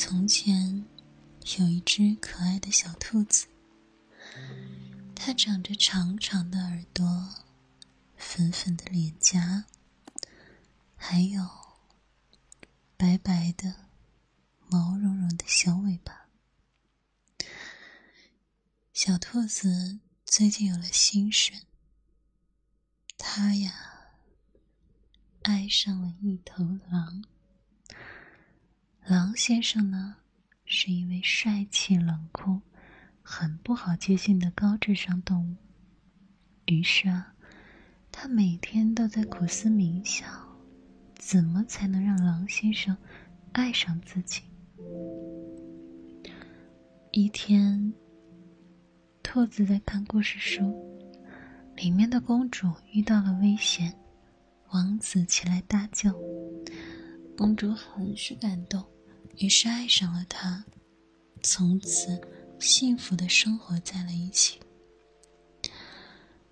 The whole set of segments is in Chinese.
从前有一只可爱的小兔子，它长着长长的耳朵、粉粉的脸颊，还有白白的、毛茸茸的小尾巴。小兔子最近有了心事，它呀爱上了一头狼。狼先生呢，是一位帅气冷酷、很不好接近的高智商动物。于是啊，他每天都在苦思冥想，怎么才能让狼先生爱上自己。一天，兔子在看故事书，里面的公主遇到了危险，王子起来搭救，公主很是感动。于是爱上了他，从此幸福的生活在了一起。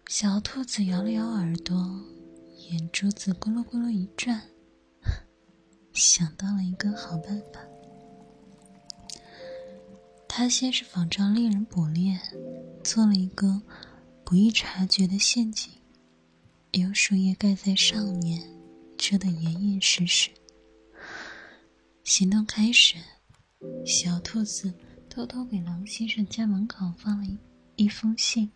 小兔子摇了摇耳朵，眼珠子咕噜咕噜一转，想到了一个好办法。他先是仿照猎人捕猎，做了一个不易察觉的陷阱，用树叶盖在上面，遮得严严实实。行动开始，小兔子偷偷给狼先生家门口放了一一封信，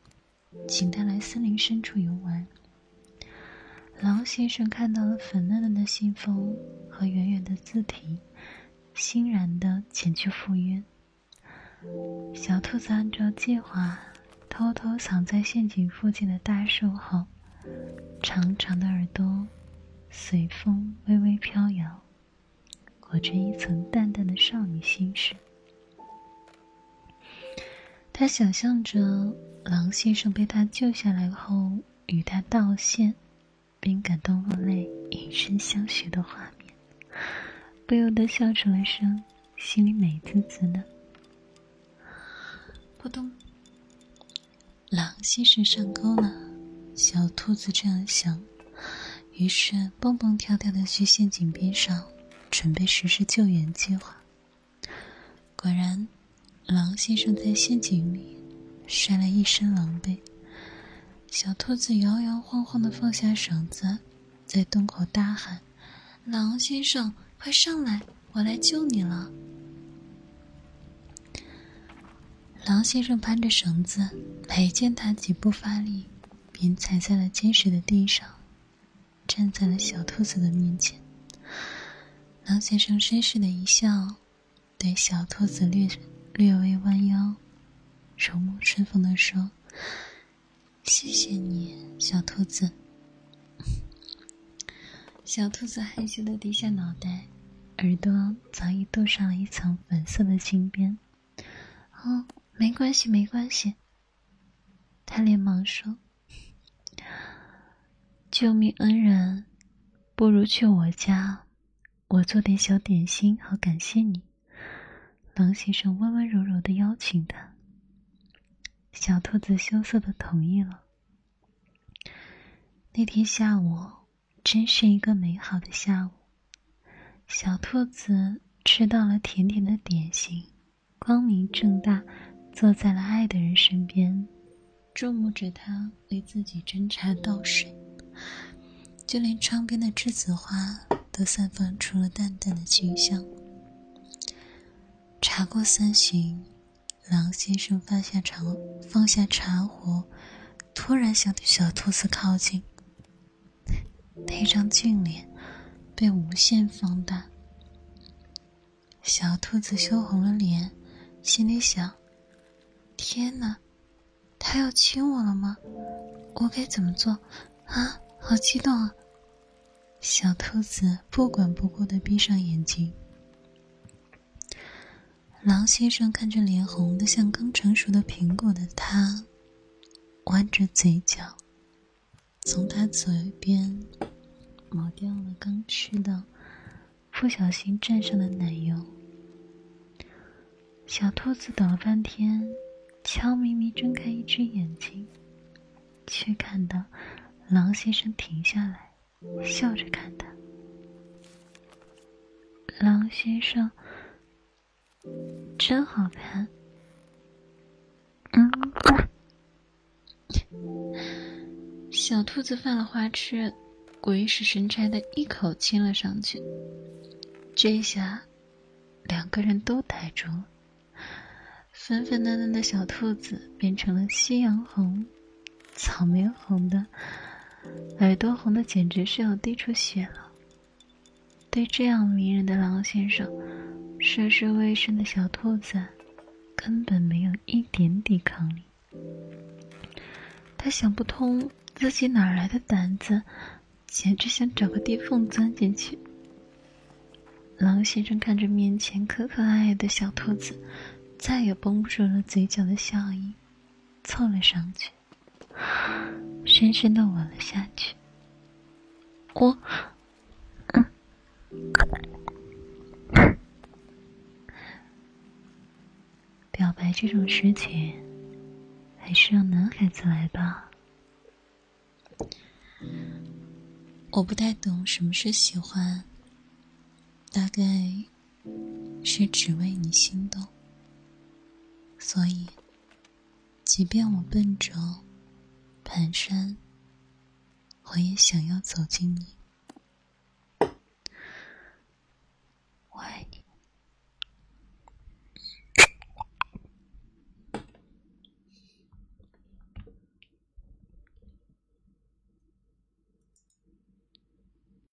请他来森林深处游玩。狼先生看到了粉嫩嫩的信封和圆圆的字体，欣然的前去赴约。小兔子按照计划，偷偷藏在陷阱附近的大树后，长长的耳朵随风微微飘摇。裹着一层淡淡的少女心事，他想象着狼先生被他救下来后与他道谢，并感动落泪、以身相许的画面，不由得笑出了声，心里美滋滋的。扑通，狼先生上钩了，小兔子这样想，于是蹦蹦跳跳的去陷阱边上。准备实施救援计划。果然，狼先生在陷阱里摔了一身狼狈。小兔子摇摇晃晃的放下绳子，在洞口大喊：“狼先生，快上来，我来救你了！”狼先生攀着绳子，没见他几步发力，便踩在了坚实的地上，站在了小兔子的面前。狼先生绅士的一笑，对小兔子略略微弯腰，如沐春风的说：“谢谢你，小兔子。”小兔子害羞的低下脑袋，耳朵早已镀上了一层粉色的金边。“哦，没关系，没关系。”他连忙说：“ 救命恩人，不如去我家。”我做点小点心，好感谢你。狼先生温温柔柔的邀请他，小兔子羞涩的同意了。那天下午真是一个美好的下午，小兔子吃到了甜甜的点心，光明正大坐在了爱的人身边，注目着他为自己斟茶倒水，就连窗边的栀子花。都散发出了淡淡的清香。茶过三巡，狼先生放下茶，放下茶壶，突然向小兔子靠近。那张俊脸被无限放大，小兔子羞红了脸，心里想：天哪，他要亲我了吗？我该怎么做？啊，好激动啊！小兔子不管不顾的闭上眼睛。狼先生看着脸红的像刚成熟的苹果的他，弯着嘴角，从他嘴边抹掉了刚吃的、不小心蘸上的奶油。小兔子等了半天，悄咪咪睁开一只眼睛，却看到狼先生停下来。笑着看他，狼先生，真好看。嗯，小兔子犯了花痴，鬼使神差的一口亲了上去。这下，两个人都呆住了。粉粉嫩嫩的小兔子变成了夕阳红、草莓红的，耳朵红的简直是要滴出血了。对这样迷人的狼先生，涉世未深的小兔子根本没有一点抵抗力。他想不通自己哪来的胆子，简直想找个地缝钻进去。狼先生看着面前可可爱爱的小兔子。再也绷不住了嘴角的笑意，凑了上去，深深的吻了下去。我，嗯，表白这种事情，还是让男孩子来吧。我不太懂什么是喜欢，大概是只为你心动。所以，即便我笨拙、蹒跚，我也想要走进你。